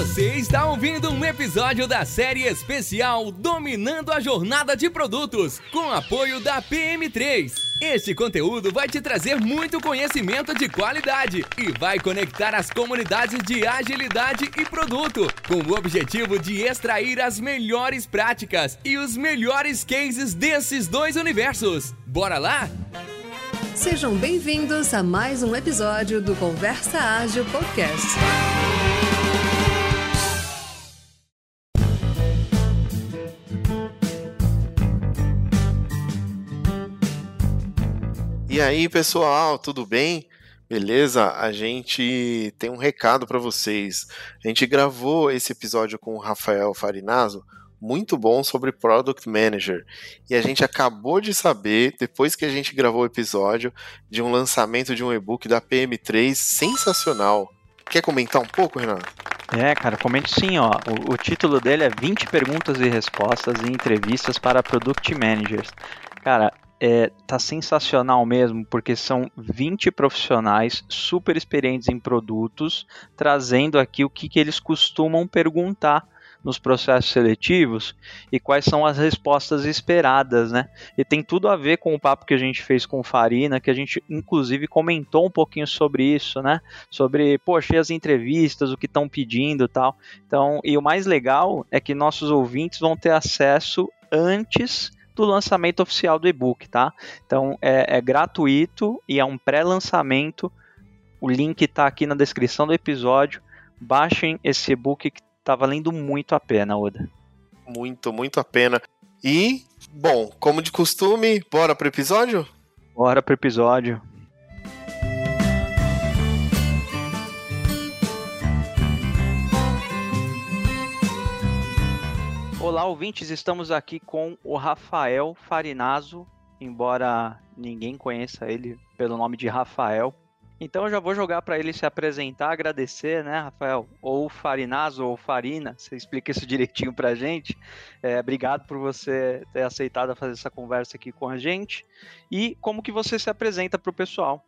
Você está ouvindo um episódio da série especial Dominando a Jornada de Produtos, com apoio da PM3. Este conteúdo vai te trazer muito conhecimento de qualidade e vai conectar as comunidades de agilidade e produto, com o objetivo de extrair as melhores práticas e os melhores cases desses dois universos. Bora lá? Sejam bem-vindos a mais um episódio do Conversa Ágil Podcast. E aí, pessoal, tudo bem? Beleza? A gente tem um recado para vocês. A gente gravou esse episódio com o Rafael Farinazo, muito bom sobre Product Manager. E a gente acabou de saber, depois que a gente gravou o episódio, de um lançamento de um e-book da PM3 sensacional. Quer comentar um pouco, Renato? É, cara, comente sim, ó. O, o, título dele é 20 perguntas e respostas e entrevistas para Product Managers. Cara, é, tá sensacional mesmo, porque são 20 profissionais super experientes em produtos, trazendo aqui o que, que eles costumam perguntar nos processos seletivos e quais são as respostas esperadas, né? E tem tudo a ver com o papo que a gente fez com o Farina, que a gente inclusive comentou um pouquinho sobre isso, né? Sobre, poxa, as entrevistas, o que estão pedindo tal. Então, e o mais legal é que nossos ouvintes vão ter acesso antes do lançamento oficial do e-book, tá? Então é, é gratuito e é um pré-lançamento. O link está aqui na descrição do episódio. Baixem esse e-book que está valendo muito a pena, Oda. Muito, muito a pena. E, bom, como de costume, bora pro episódio? Bora pro episódio. Olá, ouvintes, estamos aqui com o Rafael Farinazo, embora ninguém conheça ele pelo nome de Rafael. Então eu já vou jogar para ele se apresentar, agradecer, né, Rafael? Ou Farinazo ou Farina, você explica isso direitinho para a gente. É, obrigado por você ter aceitado fazer essa conversa aqui com a gente. E como que você se apresenta para o pessoal?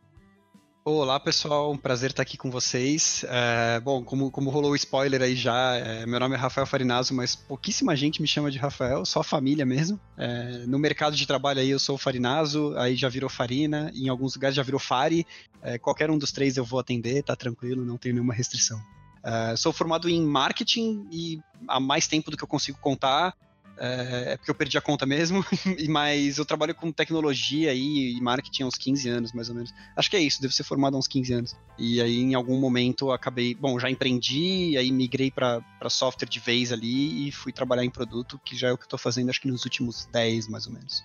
Olá pessoal, um prazer estar aqui com vocês. É, bom, como, como rolou o spoiler aí já, é, meu nome é Rafael Farinazo, mas pouquíssima gente me chama de Rafael, só família mesmo. É, no mercado de trabalho aí eu sou Farinazo, aí já virou Farina, em alguns lugares já virou Fari. É, qualquer um dos três eu vou atender, tá tranquilo, não tem nenhuma restrição. É, sou formado em marketing e há mais tempo do que eu consigo contar. É, é, porque eu perdi a conta mesmo, mas eu trabalho com tecnologia e marketing há uns 15 anos, mais ou menos. Acho que é isso, devo ser formado há uns 15 anos. E aí, em algum momento, acabei. Bom, já empreendi, aí migrei para software de vez ali e fui trabalhar em produto, que já é o que eu estou fazendo, acho que nos últimos 10, mais ou menos.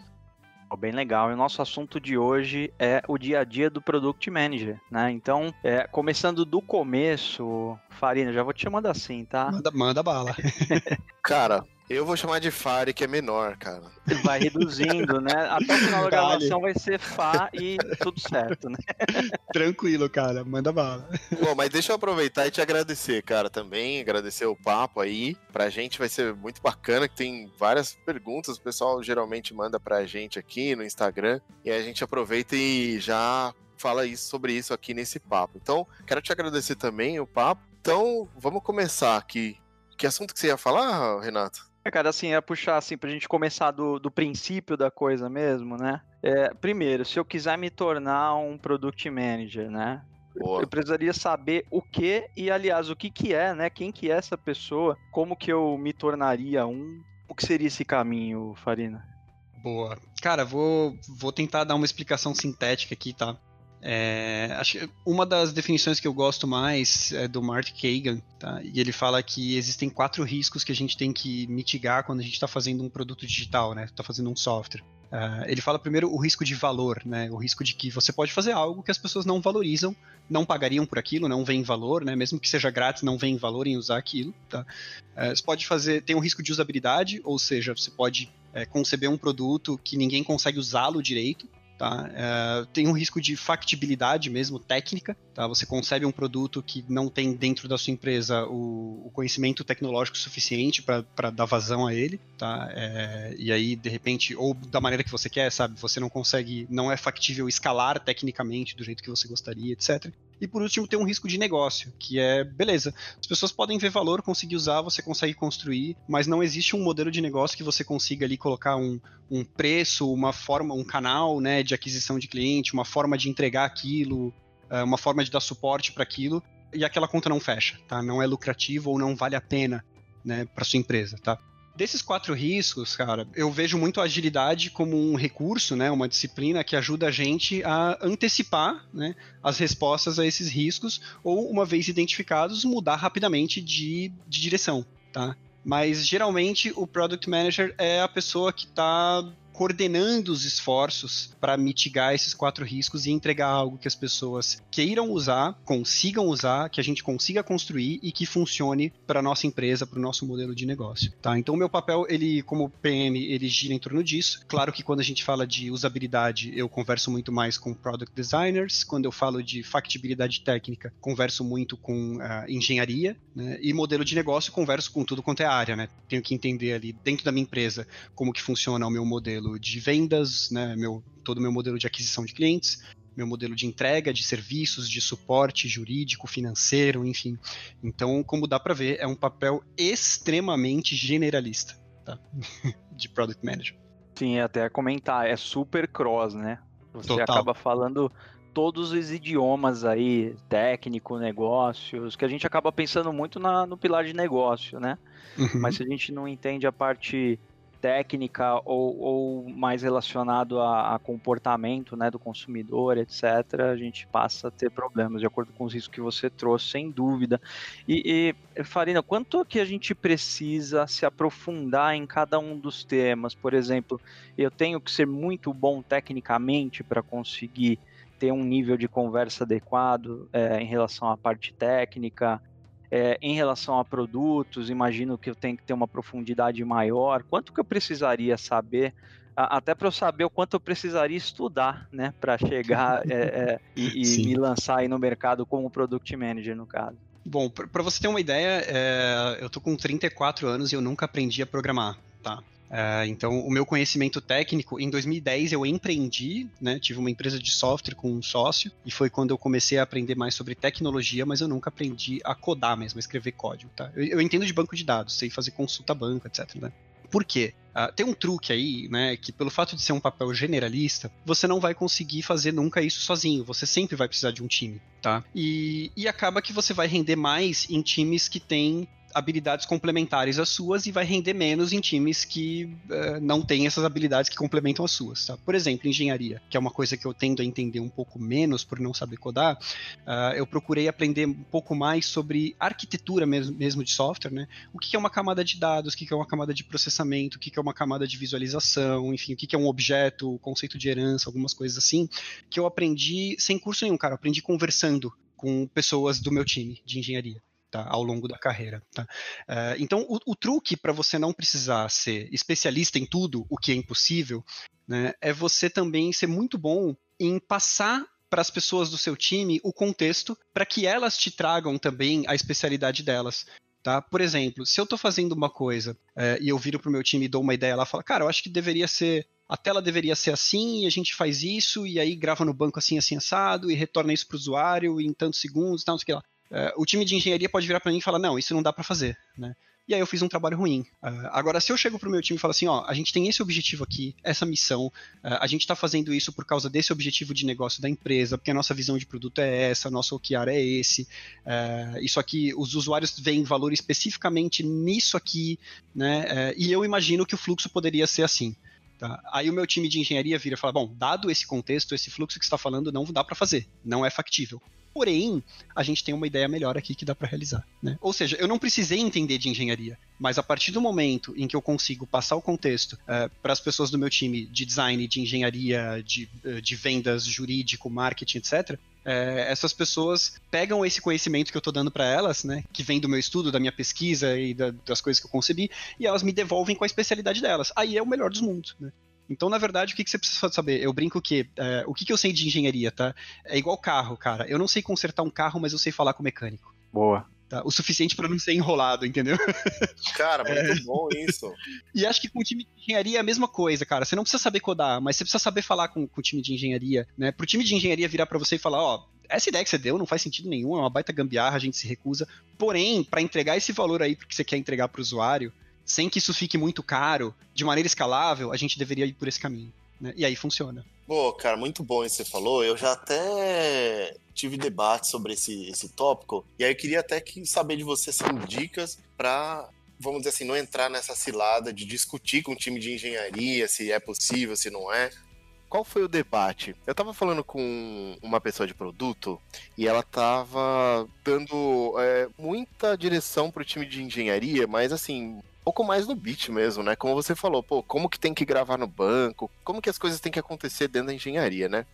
Bem legal. E o nosso assunto de hoje é o dia a dia do Product Manager, né? Então, é, começando do começo, Farina, já vou te chamando assim, tá? Manda, manda bala. Cara, eu vou chamar de Fari, que é menor, cara. Vai reduzindo, né? Até o final da gravação vai ser Fá e tudo certo, né? Tranquilo, cara. Manda bala. Bom, mas deixa eu aproveitar e te agradecer, cara, também. Agradecer o papo aí. Pra gente vai ser muito bacana, que tem várias perguntas. O pessoal geralmente manda pra gente aqui no Instagram. E a gente aproveita e já fala isso, sobre isso aqui nesse papo. Então, quero te agradecer também o papo. Então, vamos começar aqui. Que assunto que você ia falar, Renato? É, cara, assim, é puxar assim pra gente começar do, do princípio da coisa mesmo, né? É, primeiro, se eu quiser me tornar um product manager, né? Boa. Eu precisaria saber o que e, aliás, o que que é, né? Quem que é essa pessoa? Como que eu me tornaria um? O que seria esse caminho, Farina? Boa. Cara, vou, vou tentar dar uma explicação sintética aqui, tá? É, acho uma das definições que eu gosto mais é do Mark Kagan, tá? E ele fala que existem quatro riscos que a gente tem que mitigar quando a gente está fazendo um produto digital, né? Está fazendo um software. Uh, ele fala primeiro o risco de valor, né? O risco de que você pode fazer algo que as pessoas não valorizam, não pagariam por aquilo, não vem valor, né? Mesmo que seja grátis, não vem valor em usar aquilo, tá? Uh, você pode fazer, tem um risco de usabilidade, ou seja, você pode é, conceber um produto que ninguém consegue usá-lo direito, Tá? É, tem um risco de factibilidade mesmo, técnica. Tá? Você concebe um produto que não tem dentro da sua empresa o, o conhecimento tecnológico suficiente para dar vazão a ele. Tá? É, e aí, de repente, ou da maneira que você quer, sabe? Você não consegue, não é factível escalar tecnicamente do jeito que você gostaria, etc. E por último, tem um risco de negócio, que é, beleza, as pessoas podem ver valor, conseguir usar, você consegue construir, mas não existe um modelo de negócio que você consiga ali colocar um, um preço, uma forma, um canal né, de aquisição de cliente, uma forma de entregar aquilo, eh, uma forma de dar suporte para aquilo, e aquela conta não fecha, tá? Não é lucrativo ou não vale a pena né, para sua empresa, tá? Desses quatro riscos, cara, eu vejo muito a agilidade como um recurso, né, uma disciplina que ajuda a gente a antecipar né, as respostas a esses riscos ou, uma vez identificados, mudar rapidamente de, de direção. Tá? Mas geralmente o Product Manager é a pessoa que está coordenando os esforços para mitigar esses quatro riscos e entregar algo que as pessoas queiram usar, consigam usar, que a gente consiga construir e que funcione para nossa empresa, para o nosso modelo de negócio, tá? Então o meu papel, ele como PM, ele gira em torno disso. Claro que quando a gente fala de usabilidade, eu converso muito mais com product designers. Quando eu falo de factibilidade técnica, converso muito com uh, engenharia, né? E modelo de negócio, converso com tudo quanto é área, né? Tenho que entender ali dentro da minha empresa como que funciona o meu modelo modelo de vendas, né, meu, todo o meu modelo de aquisição de clientes, meu modelo de entrega de serviços, de suporte jurídico, financeiro, enfim. Então, como dá para ver, é um papel extremamente generalista tá? de product manager. Sim, até comentar, é super cross, né? Você Total. acaba falando todos os idiomas aí, técnico, negócios, que a gente acaba pensando muito na, no pilar de negócio, né? Uhum. Mas se a gente não entende a parte técnica ou, ou mais relacionado a, a, comportamento né, do consumidor, etc., a gente passa a ter problemas, de acordo com os riscos que você trouxe, sem dúvida. E, e Farina, quanto que a gente precisa se aprofundar em cada um dos temas? Por exemplo, eu tenho que ser muito bom tecnicamente para conseguir ter um nível de conversa adequado é, em relação à parte técnica, é, em relação a produtos, imagino que eu tenho que ter uma profundidade maior. Quanto que eu precisaria saber, até para eu saber o quanto eu precisaria estudar, né, para chegar é, é, e, e me lançar aí no mercado como product manager, no caso? Bom, para você ter uma ideia, é, eu tô com 34 anos e eu nunca aprendi a programar, tá? Uh, então, o meu conhecimento técnico, em 2010 eu empreendi, né, tive uma empresa de software com um sócio, e foi quando eu comecei a aprender mais sobre tecnologia, mas eu nunca aprendi a codar mesmo, a escrever código, tá? Eu, eu entendo de banco de dados, sei fazer consulta banco, etc, né? Por quê? Uh, tem um truque aí, né, que pelo fato de ser um papel generalista, você não vai conseguir fazer nunca isso sozinho, você sempre vai precisar de um time, tá? E, e acaba que você vai render mais em times que têm habilidades complementares às suas e vai render menos em times que uh, não têm essas habilidades que complementam as suas. Tá? Por exemplo, engenharia, que é uma coisa que eu tendo a entender um pouco menos por não saber codar, uh, eu procurei aprender um pouco mais sobre arquitetura mesmo, mesmo de software, né? O que é uma camada de dados, o que é uma camada de processamento, o que é uma camada de visualização, enfim, o que é um objeto, conceito de herança, algumas coisas assim, que eu aprendi sem curso nenhum, cara. Eu aprendi conversando com pessoas do meu time de engenharia tá? ao longo da carreira. Tá? Uh, então, o, o truque para você não precisar ser especialista em tudo, o que é impossível, né, é você também ser muito bom em passar para as pessoas do seu time o contexto para que elas te tragam também a especialidade delas. Tá? Por exemplo, se eu estou fazendo uma coisa uh, e eu viro para o meu time e dou uma ideia lá, falo, cara, eu acho que deveria ser a tela deveria ser assim, e a gente faz isso, e aí grava no banco assim, assim, assado, e retorna isso para o usuário em tantos segundos, tal, não sei o que lá. Uh, o time de engenharia pode virar para mim e falar, não, isso não dá para fazer, né? E aí eu fiz um trabalho ruim. Uh, agora, se eu chego pro meu time e falo assim, ó, a gente tem esse objetivo aqui, essa missão, uh, a gente está fazendo isso por causa desse objetivo de negócio da empresa, porque a nossa visão de produto é essa, nosso OKR é esse, isso aqui, os usuários veem valor especificamente nisso aqui, né? e eu imagino que o fluxo poderia ser assim. Tá? Aí o meu time de engenharia vira e fala: bom, dado esse contexto, esse fluxo que está falando, não dá para fazer, não é factível. Porém, a gente tem uma ideia melhor aqui que dá para realizar. Né? Ou seja, eu não precisei entender de engenharia, mas a partir do momento em que eu consigo passar o contexto uh, eh, para as pessoas do meu time de design, de engenharia, de, uh, de vendas, jurídico, marketing, etc., é, essas pessoas pegam esse conhecimento que eu estou dando para elas, né, que vem do meu estudo, da minha pesquisa e da, das coisas que eu concebi, e elas me devolvem com a especialidade delas. Aí é o melhor dos mundos. Né? Então, na verdade, o que, que você precisa saber? Eu brinco que é, o que, que eu sei de engenharia, tá? É igual carro, cara. Eu não sei consertar um carro, mas eu sei falar com o mecânico. Boa. Tá? O suficiente para não ser enrolado, entendeu? Cara, muito é. bom isso. E acho que com o time de engenharia é a mesma coisa, cara. Você não precisa saber codar, mas você precisa saber falar com, com o time de engenharia, né? Pro time de engenharia virar para você e falar, ó, essa ideia que você deu não faz sentido nenhum, é uma baita gambiarra, a gente se recusa. Porém, para entregar esse valor aí que você quer entregar para o usuário, sem que isso fique muito caro, de maneira escalável, a gente deveria ir por esse caminho. Né? E aí funciona. Pô, cara, muito bom isso que você falou. Eu já até tive debate sobre esse, esse tópico. E aí eu queria até que saber de você assim, dicas para, vamos dizer assim, não entrar nessa cilada de discutir com o time de engenharia se é possível, se não é. Qual foi o debate? Eu tava falando com uma pessoa de produto e ela tava dando é, muita direção pro time de engenharia, mas assim, pouco mais no beat mesmo, né? Como você falou, pô, como que tem que gravar no banco, como que as coisas têm que acontecer dentro da engenharia, né?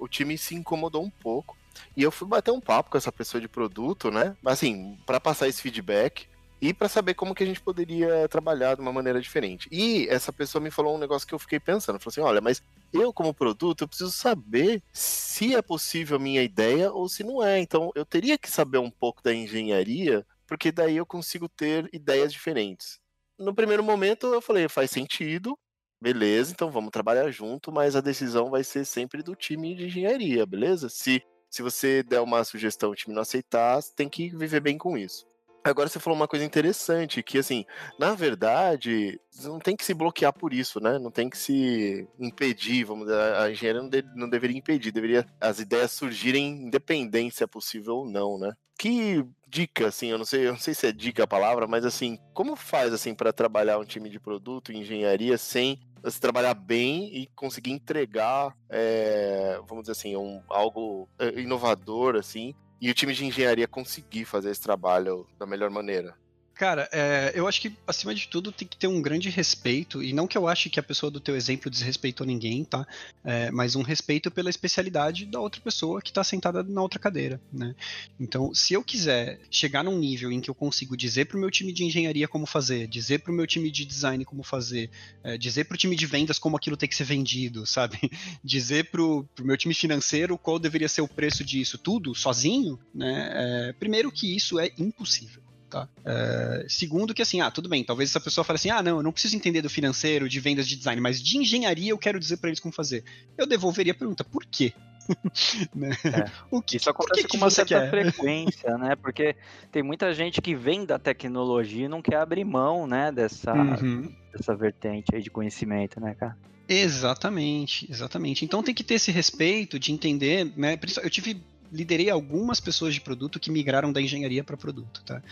O time se incomodou um pouco. E eu fui bater um papo com essa pessoa de produto, né? Assim, para passar esse feedback e para saber como que a gente poderia trabalhar de uma maneira diferente. E essa pessoa me falou um negócio que eu fiquei pensando, falou assim: "Olha, mas eu como produto, eu preciso saber se é possível a minha ideia ou se não é. Então, eu teria que saber um pouco da engenharia, porque daí eu consigo ter ideias diferentes no primeiro momento eu falei, faz sentido, beleza, então vamos trabalhar junto, mas a decisão vai ser sempre do time de engenharia, beleza? Se, se você der uma sugestão e o time não aceitar, tem que viver bem com isso. Agora você falou uma coisa interessante, que assim, na verdade, não tem que se bloquear por isso, né? Não tem que se impedir, vamos dizer, a engenharia não, de, não deveria impedir, deveria as ideias surgirem independente se é possível ou não, né? Que dica, assim, eu não sei, eu não sei se é dica a palavra, mas assim, como faz assim para trabalhar um time de produto, engenharia, sem se trabalhar bem e conseguir entregar, é, vamos dizer assim, um, algo eh, inovador, assim, e o time de engenharia conseguir fazer esse trabalho da melhor maneira? Cara, é, eu acho que, acima de tudo, tem que ter um grande respeito, e não que eu ache que a pessoa do teu exemplo desrespeitou ninguém, tá? É, mas um respeito pela especialidade da outra pessoa que está sentada na outra cadeira, né? Então, se eu quiser chegar num nível em que eu consigo dizer pro meu time de engenharia como fazer, dizer pro meu time de design como fazer, é, dizer pro time de vendas como aquilo tem que ser vendido, sabe? dizer pro, pro meu time financeiro qual deveria ser o preço disso, tudo, sozinho, né? É, primeiro que isso é impossível. Tá? É, segundo que assim, ah, tudo bem, talvez essa pessoa fale assim, ah, não, eu não preciso entender do financeiro, de vendas, de design, mas de engenharia eu quero dizer para eles como fazer. Eu devolveria a pergunta, por quê? né? é. o que, Isso acontece que com uma certa quer? frequência, né? Porque tem muita gente que vem da tecnologia e não quer abrir mão, né, dessa, uhum. dessa vertente aí de conhecimento, né, cara? Exatamente, exatamente. Então tem que ter esse respeito de entender, né? Eu tive liderei algumas pessoas de produto que migraram da engenharia para produto, tá?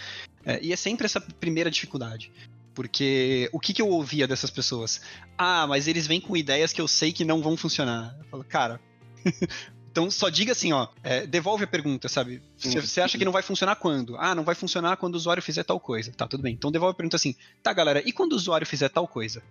É, e é sempre essa primeira dificuldade. Porque o que, que eu ouvia dessas pessoas? Ah, mas eles vêm com ideias que eu sei que não vão funcionar. Eu falo, cara. então só diga assim, ó, é, devolve a pergunta, sabe? Você acha que não vai funcionar quando? Ah, não vai funcionar quando o usuário fizer tal coisa. Tá, tudo bem. Então devolve a pergunta assim, tá, galera, e quando o usuário fizer tal coisa?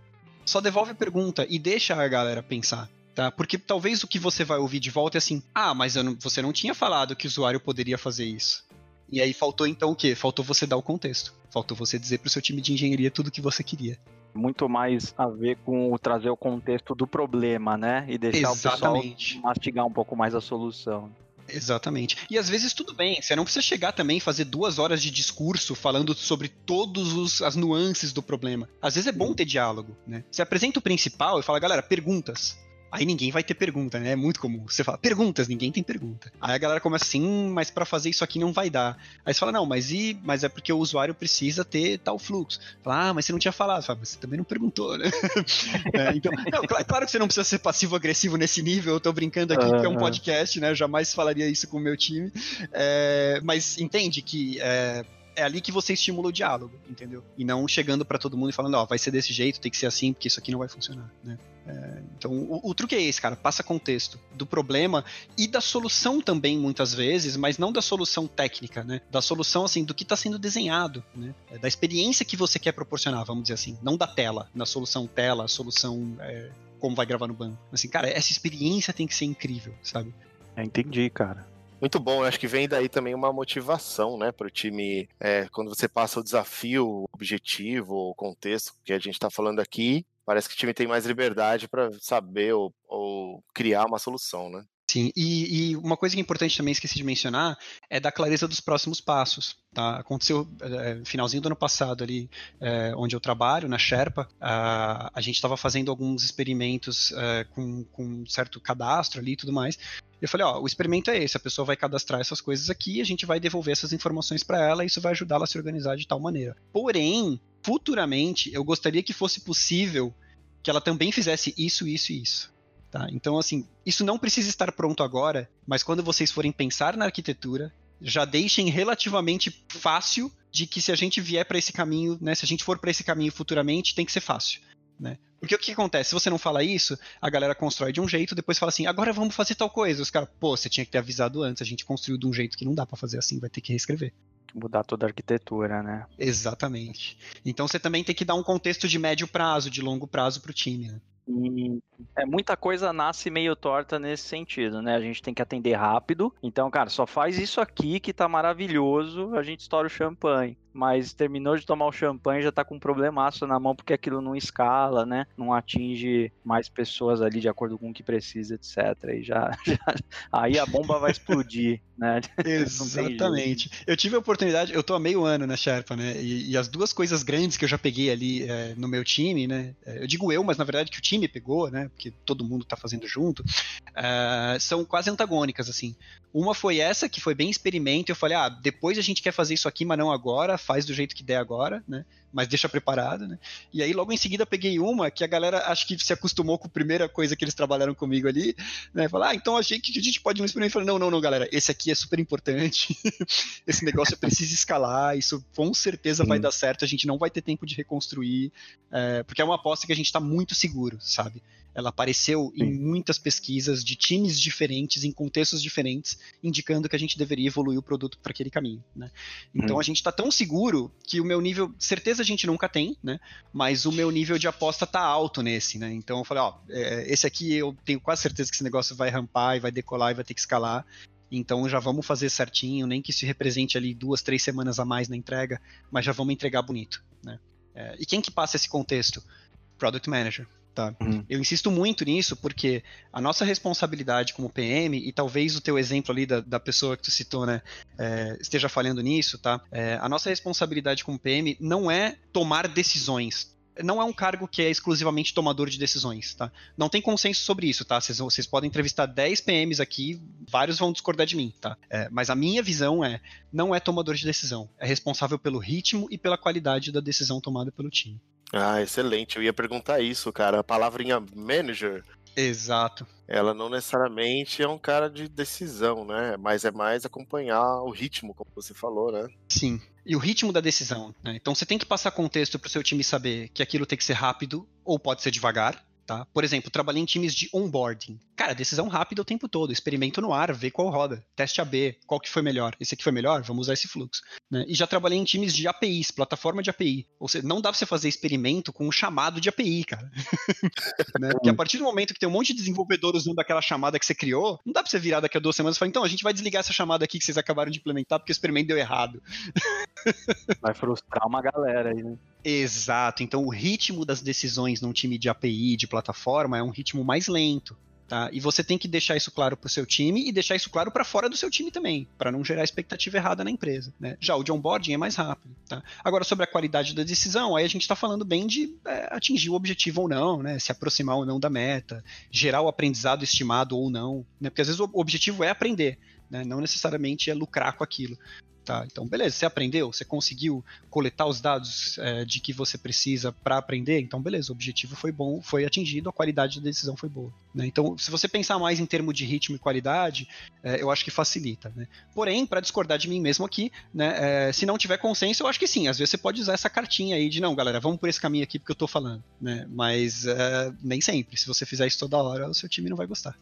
Só devolve a pergunta e deixa a galera pensar tá? Porque talvez o que você vai ouvir de volta é assim: ah, mas não, você não tinha falado que o usuário poderia fazer isso. E aí faltou então o quê? Faltou você dar o contexto. Faltou você dizer para o seu time de engenharia tudo o que você queria. Muito mais a ver com o trazer o contexto do problema, né? E deixar Exatamente. o pessoal mastigar um pouco mais a solução. Exatamente. E às vezes tudo bem, você não precisa chegar também e fazer duas horas de discurso falando sobre todas as nuances do problema. Às vezes é bom ter diálogo, né? Você apresenta o principal e fala, galera, perguntas. Aí ninguém vai ter pergunta, né? É muito comum. Você fala, perguntas, ninguém tem pergunta. Aí a galera começa assim, hum, mas para fazer isso aqui não vai dar. Aí você fala, não, mas e. Mas é porque o usuário precisa ter tal fluxo. Fala, ah, mas você não tinha falado. Fala, mas você também não perguntou, né? é, então, não, claro que você não precisa ser passivo-agressivo nesse nível. Eu tô brincando aqui uhum. que é um podcast, né? Eu jamais falaria isso com o meu time. É, mas entende que. É, é ali que você estimula o diálogo, entendeu? E não chegando para todo mundo e falando, ó, vai ser desse jeito, tem que ser assim, porque isso aqui não vai funcionar, né? É, então, o, o, truque é esse, cara, passa contexto do problema e da solução também, muitas vezes, mas não da solução técnica, né? Da solução, assim, do que está sendo desenhado, né? É, da experiência que você quer proporcionar, vamos dizer assim, não da tela, na solução tela, solução é, como vai gravar no banco. Assim, cara, essa experiência tem que ser incrível, sabe? É, entendi, cara. Muito bom, eu acho que vem daí também uma motivação, né, para o time, é, quando você passa o desafio, o objetivo, o contexto que a gente está falando aqui, parece que o time tem mais liberdade para saber ou, ou, criar uma solução, né? Sim, e, e, uma coisa que é importante também, esqueci de mencionar, é da clareza dos próximos passos. Tá? Aconteceu é, finalzinho do ano passado ali, é, onde eu trabalho, na Sherpa, a, a gente estava fazendo alguns experimentos é, com, com um certo cadastro ali e tudo mais. Eu falei, ó, o experimento é esse, a pessoa vai cadastrar essas coisas aqui, a gente vai devolver essas informações para ela e isso vai ajudá-la a se organizar de tal maneira. Porém, futuramente, eu gostaria que fosse possível que ela também fizesse isso, isso e isso. Tá? Então, assim, isso não precisa estar pronto agora, mas quando vocês forem pensar na arquitetura, já deixem relativamente fácil de que se a gente vier para esse caminho, né, se a gente for para esse caminho futuramente, tem que ser fácil. Né? Porque o que acontece? Se você não fala isso, a galera constrói de um jeito, depois fala assim, agora vamos fazer tal coisa. Os caras, pô, você tinha que ter avisado antes, a gente construiu de um jeito que não dá para fazer assim, vai ter que reescrever. Mudar toda a arquitetura, né? Exatamente. Então você também tem que dar um contexto de médio prazo, de longo prazo para o time. Né? E é, muita coisa nasce meio torta nesse sentido, né? A gente tem que atender rápido. Então, cara, só faz isso aqui que tá maravilhoso, a gente estoura o champanhe mas terminou de tomar o champanhe já tá com um problemaço na mão porque aquilo não escala, né? Não atinge mais pessoas ali de acordo com o que precisa, etc. E já, já aí a bomba vai explodir, né? Exatamente. Eu tive a oportunidade, eu tô há meio ano na Sherpa, né? E, e as duas coisas grandes que eu já peguei ali é, no meu time, né? É, eu digo eu, mas na verdade que o time pegou, né? Porque todo mundo tá fazendo junto, é, são quase antagônicas, assim. Uma foi essa, que foi bem experimento, eu falei, ah, depois a gente quer fazer isso aqui, mas não agora, faz do jeito que der agora, né? Mas deixa preparado, né? E aí logo em seguida peguei uma que a galera acho que se acostumou com a primeira coisa que eles trabalharam comigo ali, né? Falar, ah, então achei que a gente pode experimento. Eu falei, não, não, não, galera, esse aqui é super importante. esse negócio precisa escalar, isso com certeza vai dar certo, a gente não vai ter tempo de reconstruir, é, porque é uma aposta que a gente está muito seguro, sabe? Ela apareceu Sim. em muitas pesquisas de times diferentes, em contextos diferentes, indicando que a gente deveria evoluir o produto para aquele caminho, né? Então hum. a gente está tão seguro que o meu nível, certeza a gente nunca tem, né? Mas o meu nível de aposta tá alto nesse, né? Então eu falei, ó, é, esse aqui eu tenho quase certeza que esse negócio vai rampar e vai decolar e vai ter que escalar. Então já vamos fazer certinho, nem que isso represente ali duas, três semanas a mais na entrega, mas já vamos entregar bonito, né? É, e quem que passa esse contexto? Product Manager. Tá? Uhum. Eu insisto muito nisso porque a nossa responsabilidade como PM, e talvez o teu exemplo ali da, da pessoa que tu citou, né, é, esteja falhando nisso, tá? É, a nossa responsabilidade como PM não é tomar decisões, não é um cargo que é exclusivamente tomador de decisões, tá? Não tem consenso sobre isso, tá? Vocês, vocês podem entrevistar 10 PMs aqui, vários vão discordar de mim, tá? É, mas a minha visão é, não é tomador de decisão, é responsável pelo ritmo e pela qualidade da decisão tomada pelo time. Ah, excelente. Eu ia perguntar isso, cara. A palavrinha manager. Exato. Ela não necessariamente é um cara de decisão, né? Mas é mais acompanhar o ritmo, como você falou, né? Sim. E o ritmo da decisão. Né? Então você tem que passar contexto para o seu time saber que aquilo tem que ser rápido ou pode ser devagar. Tá? Por exemplo, trabalhei em times de onboarding. Cara, decisão rápida o tempo todo, experimento no ar, vê qual roda, teste AB, qual que foi melhor. Esse aqui foi melhor, vamos usar esse fluxo. Né? E já trabalhei em times de APIs, plataforma de API. Ou seja, não dá pra você fazer experimento com um chamado de API, cara. né? Porque a partir do momento que tem um monte de desenvolvedor usando aquela chamada que você criou, não dá pra você virar daqui a duas semanas e falar, então, a gente vai desligar essa chamada aqui que vocês acabaram de implementar porque o experimento deu errado. vai frustrar uma galera aí, né? Exato. Então, o ritmo das decisões num time de API, de plataforma, é um ritmo mais lento. Tá? E você tem que deixar isso claro para o seu time e deixar isso claro para fora do seu time também, para não gerar expectativa errada na empresa. Né? Já o de onboarding é mais rápido. Tá? Agora, sobre a qualidade da decisão, aí a gente está falando bem de é, atingir o objetivo ou não, né? se aproximar ou não da meta, gerar o aprendizado estimado ou não. Né? Porque às vezes o objetivo é aprender, né? não necessariamente é lucrar com aquilo. Tá, então, beleza, você aprendeu, você conseguiu coletar os dados é, de que você precisa para aprender, então, beleza, o objetivo foi bom, foi atingido, a qualidade da decisão foi boa. Né? Então, se você pensar mais em termos de ritmo e qualidade, é, eu acho que facilita. Né? Porém, para discordar de mim mesmo aqui, né, é, se não tiver consenso, eu acho que sim, às vezes você pode usar essa cartinha aí de não, galera, vamos por esse caminho aqui porque eu estou falando. Né? Mas nem sempre, se você fizer isso toda hora, o seu time não vai gostar.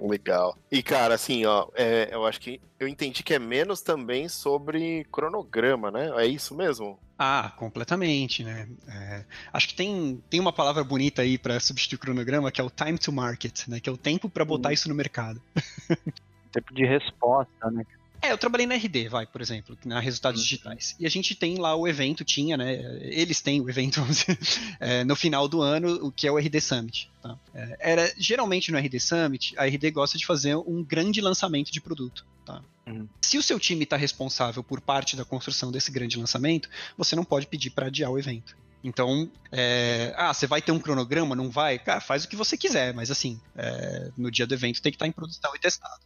Legal. E, cara, assim, ó, é, eu acho que eu entendi que é menos também sobre cronograma, né? É isso mesmo? Ah, completamente, né? É, acho que tem, tem uma palavra bonita aí para substituir cronograma, que é o time to market, né? Que é o tempo para botar hum. isso no mercado. tempo de resposta, né? É, eu trabalhei na RD, vai, por exemplo, na Resultados uhum. Digitais. E a gente tem lá o evento, tinha, né? Eles têm o evento é, no final do ano, o que é o RD Summit. Tá? É, era geralmente no RD Summit, a RD gosta de fazer um grande lançamento de produto. Tá? Uhum. Se o seu time está responsável por parte da construção desse grande lançamento, você não pode pedir para adiar o evento. Então, é, ah, você vai ter um cronograma? Não vai? Cara, faz o que você quiser, mas assim, é, no dia do evento tem que estar em produção e testado.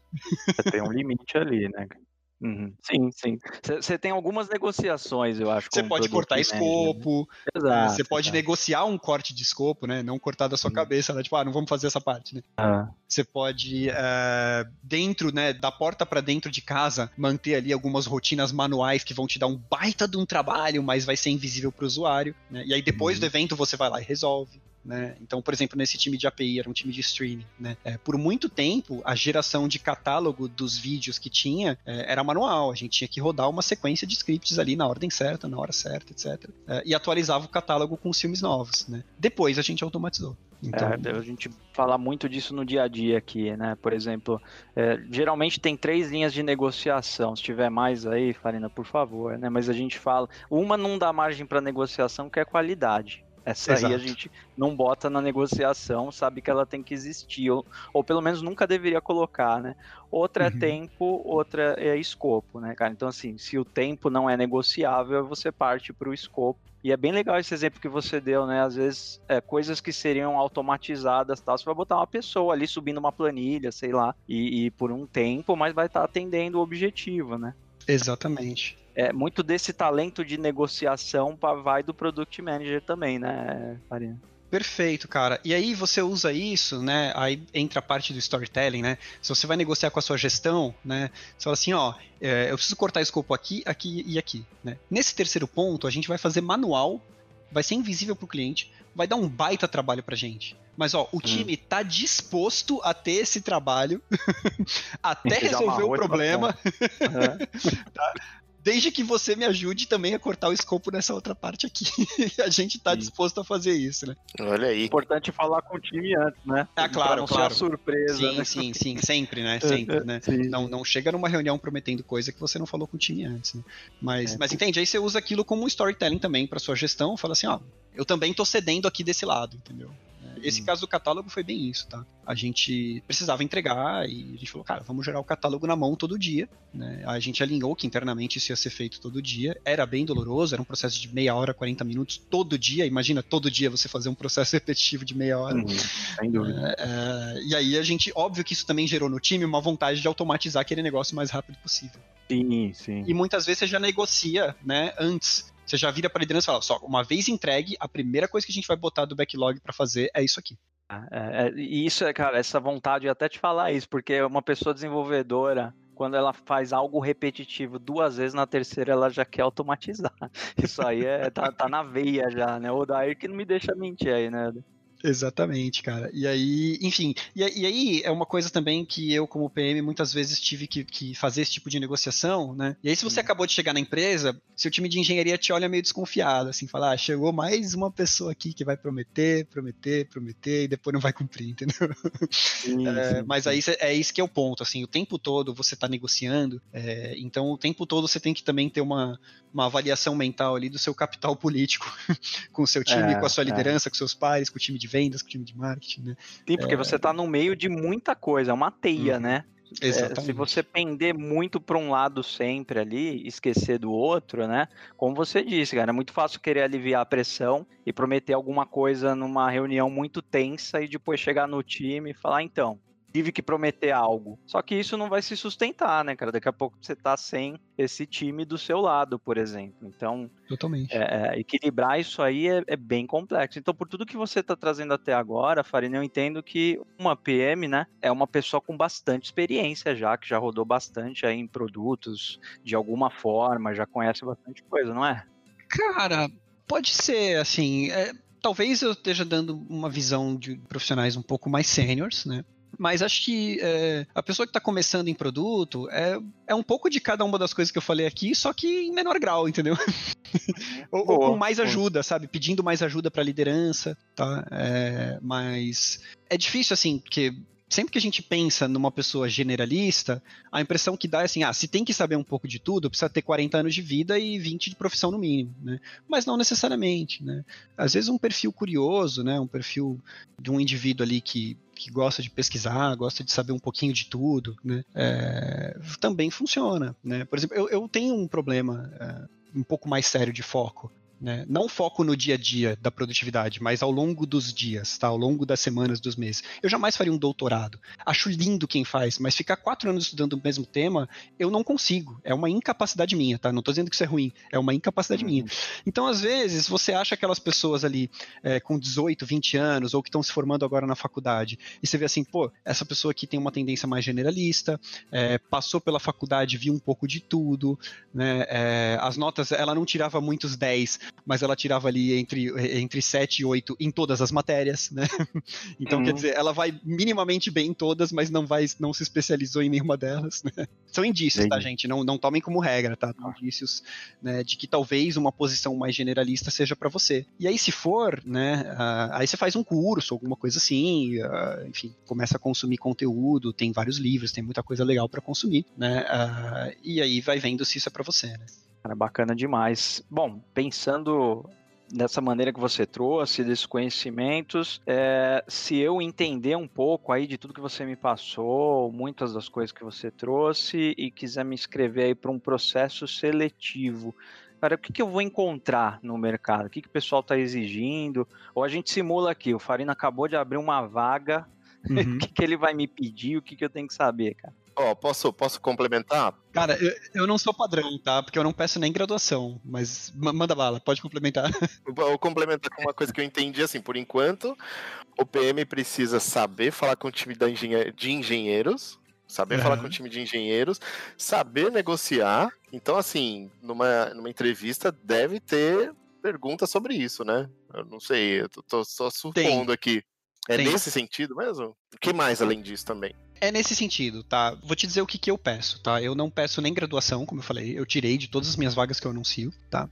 Tem um limite ali, né? Uhum. Sim, sim. Você tem algumas negociações, eu acho. Você pode cortar escopo. Exato, você pode exato. negociar um corte de escopo, né? Não cortar da sua uhum. cabeça, né? Tipo, ah, não vamos fazer essa parte, né? Você ah. pode, uh, dentro, né, da porta para dentro de casa, manter ali algumas rotinas manuais que vão te dar um baita de um trabalho, mas vai ser invisível para o usuário. Né? E aí depois uhum. do evento você vai lá e resolve. Né? Então, por exemplo, nesse time de API, era um time de streaming. Né? É, por muito tempo, a geração de catálogo dos vídeos que tinha é, era manual. A gente tinha que rodar uma sequência de scripts ali na ordem certa, na hora certa, etc. É, e atualizava o catálogo com os filmes novos. Né? Depois a gente automatizou. Então... É, a gente fala muito disso no dia a dia aqui, né? Por exemplo, é, geralmente tem três linhas de negociação. Se tiver mais aí, Farina, por favor, né? Mas a gente fala, uma não dá margem para negociação, que é qualidade. Essa Exato. aí a gente não bota na negociação, sabe que ela tem que existir, ou, ou pelo menos nunca deveria colocar, né? Outra é uhum. é tempo, outra é escopo, né, cara? Então, assim, se o tempo não é negociável, você parte para o escopo. E é bem legal esse exemplo que você deu, né? Às vezes, é, coisas que seriam automatizadas, tal, você vai botar uma pessoa ali subindo uma planilha, sei lá, e, e por um tempo, mas vai estar tá atendendo o objetivo, né? Exatamente é, muito desse talento de negociação vai do Product Manager também, né, Farina? Perfeito, cara. E aí você usa isso, né? Aí entra a parte do storytelling, né? Se você vai negociar com a sua gestão, né? Você fala assim, ó, é, eu preciso cortar escopo aqui, aqui e aqui, né? Nesse terceiro ponto, a gente vai fazer manual, vai ser invisível para o cliente, vai dar um baita trabalho pra gente. Mas ó, o hum. time tá disposto a ter esse trabalho até resolver o problema. Uhum. tá? Desde que você me ajude também a cortar o escopo nessa outra parte aqui. a gente tá Sim. disposto a fazer isso, né? Olha aí. Importante falar com o time antes, né? Ah, claro, não claro. surpresa, sim, né? Sim, sim, sempre, né? Sempre, né? Não, não chega numa reunião prometendo coisa que você não falou com o time antes, né? Mas, é. mas entende, aí você usa aquilo como um storytelling também para sua gestão, fala assim, ó, eu também tô cedendo aqui desse lado, entendeu? Esse hum. caso do catálogo foi bem isso, tá? A gente precisava entregar e a gente falou, cara, vamos gerar o catálogo na mão todo dia, né? A gente alinhou que internamente isso ia ser feito todo dia. Era bem doloroso, era um processo de meia hora, 40 minutos todo dia. Imagina todo dia você fazer um processo repetitivo de meia hora. Uhum, sem dúvida. É, é, e aí a gente, óbvio que isso também gerou no time uma vontade de automatizar aquele negócio o mais rápido possível. Sim, sim. E muitas vezes você já negocia, né, antes. Você já vira para liderança e fala: só, uma vez entregue, a primeira coisa que a gente vai botar do backlog para fazer é isso aqui. Ah, é, é, e isso é, cara, essa vontade, até te falar isso, porque uma pessoa desenvolvedora, quando ela faz algo repetitivo duas vezes, na terceira ela já quer automatizar. Isso aí é, tá, tá na veia já, né? O Dair que não me deixa mentir aí, né? Exatamente, cara. E aí, enfim, e, e, aí é uma coisa também que eu, como PM, muitas vezes tive que, que fazer esse tipo de negociação, né? E aí, se você uhum. acabou de chegar na empresa, seu time de engenharia te olha meio desconfiado, assim, falar, ah, chegou mais uma pessoa aqui que vai prometer, prometer, prometer e depois não vai cumprir, entendeu? Sim, é, sim, mas aí é isso que é o ponto, assim, o tempo todo você está negociando, é, então o tempo todo você tem que também ter uma, uma avaliação mental ali do seu capital político com o seu time, é, com a sua é. liderança, com seus pares, com o time de vendas, com o time de marketing, né? Sim, porque é... você está no meio de muita coisa, é uma teia, hum. né? É, se você pender muito para um lado sempre ali, esquecer do outro, né? Como você disse, cara, é muito fácil querer aliviar a pressão e prometer alguma coisa numa reunião muito tensa e depois chegar no time e falar, então, tive que prometer algo. Só que isso não vai se sustentar, né, cara? Daqui a pouco você tá sem esse time do seu lado, por exemplo. Então, Totalmente. É, é, equilibrar isso aí é, é, bem complexo. Então, por tudo que você tá trazendo até agora, Farina, eu entendo que uma PM, né, é uma pessoa com bastante experiência já, que já rodou bastante aí em produtos de alguma forma, já conhece bastante coisa, não é? Cara, pode ser, assim, é, talvez eu esteja dando uma visão de profissionais um pouco mais sêniores, né? Mas acho que é, a pessoa que está começando em produto é, é um pouco de cada uma das coisas que eu falei aqui, só que em menor grau, entendeu? ou, ou, com mais ajuda, sabe? Pedindo mais ajuda para liderança, tá? É, mas é difícil, assim, porque sempre que a gente pensa numa pessoa generalista, a impressão que dá é assim, ah, se tem que saber um pouco de tudo, precisa ter 40 anos de vida e 20 de profissão no mínimo, né? Mas não necessariamente, né? Às vezes um perfil curioso, né? Um perfil de um indivíduo ali que, que gosta de pesquisar, gosta de saber um pouquinho de tudo, né? É, também funciona, né? Por exemplo, eu, eu tenho um problema é, um pouco mais sério de foco, né? Não foco no dia a dia da produtividade, mas ao longo dos dias, tá? ao longo das semanas, dos meses. Eu jamais faria um doutorado. Acho lindo quem faz, mas ficar quatro anos estudando o mesmo tema, eu não consigo. É uma incapacidade minha, tá? Não estou dizendo que isso é ruim, é uma incapacidade uhum. minha. Então, às vezes, você acha aquelas pessoas ali é, com 18, 20 anos, ou que estão se formando agora na faculdade, e você vê assim, pô, essa pessoa aqui tem uma tendência mais generalista, é, passou pela faculdade, viu um pouco de tudo, né? É, as notas, ela não tirava muitos 10, mas ela tirava ali entre, entre 7 e 8 em todas as matérias, né? Então, uhum. quer dizer, ela vai minimamente bem em todas, mas não vai, não se especializou em nenhuma delas, né? São indícios, tá, gente? Não, não tomem como regra, tá? São indícios né, de que talvez uma posição mais generalista seja para você. E aí, se for, né, uh, aí você faz um curso, alguma coisa assim, uh, enfim, começa a consumir conteúdo, tem vários livros, tem muita coisa legal para consumir, né? Uh, e aí vai vendo se isso é para você, né? Cara, bacana demais. Bom, pensando dessa maneira que você trouxe, desses conhecimentos, é, se eu entender um pouco aí de tudo que você me passou, muitas das coisas que você trouxe e quiser me inscrever aí para um processo seletivo, cara, o que, que eu vou encontrar no mercado? O que, que o pessoal está exigindo? Ou a gente simula aqui, o Farina acabou de abrir uma vaga, uhum. o que, que ele vai me pedir, o que, que eu tenho que saber, cara? Ó, oh, posso, posso complementar? Cara, eu, eu não sou padrão, tá? Porque eu não peço nem graduação, mas manda bala, pode complementar. Vou complementar com uma coisa que eu entendi, assim, por enquanto, o PM precisa saber falar com o time de engenheiros, saber uhum. falar com o time de engenheiros, saber negociar. Então, assim, numa, numa entrevista deve ter perguntas sobre isso, né? Eu não sei, eu tô, tô só supondo Tem. aqui. É Tem. nesse sentido mesmo? O que mais além disso também? É nesse sentido, tá? Vou te dizer o que, que eu peço, tá? Eu não peço nem graduação, como eu falei, eu tirei de todas as minhas vagas que eu anuncio, tá?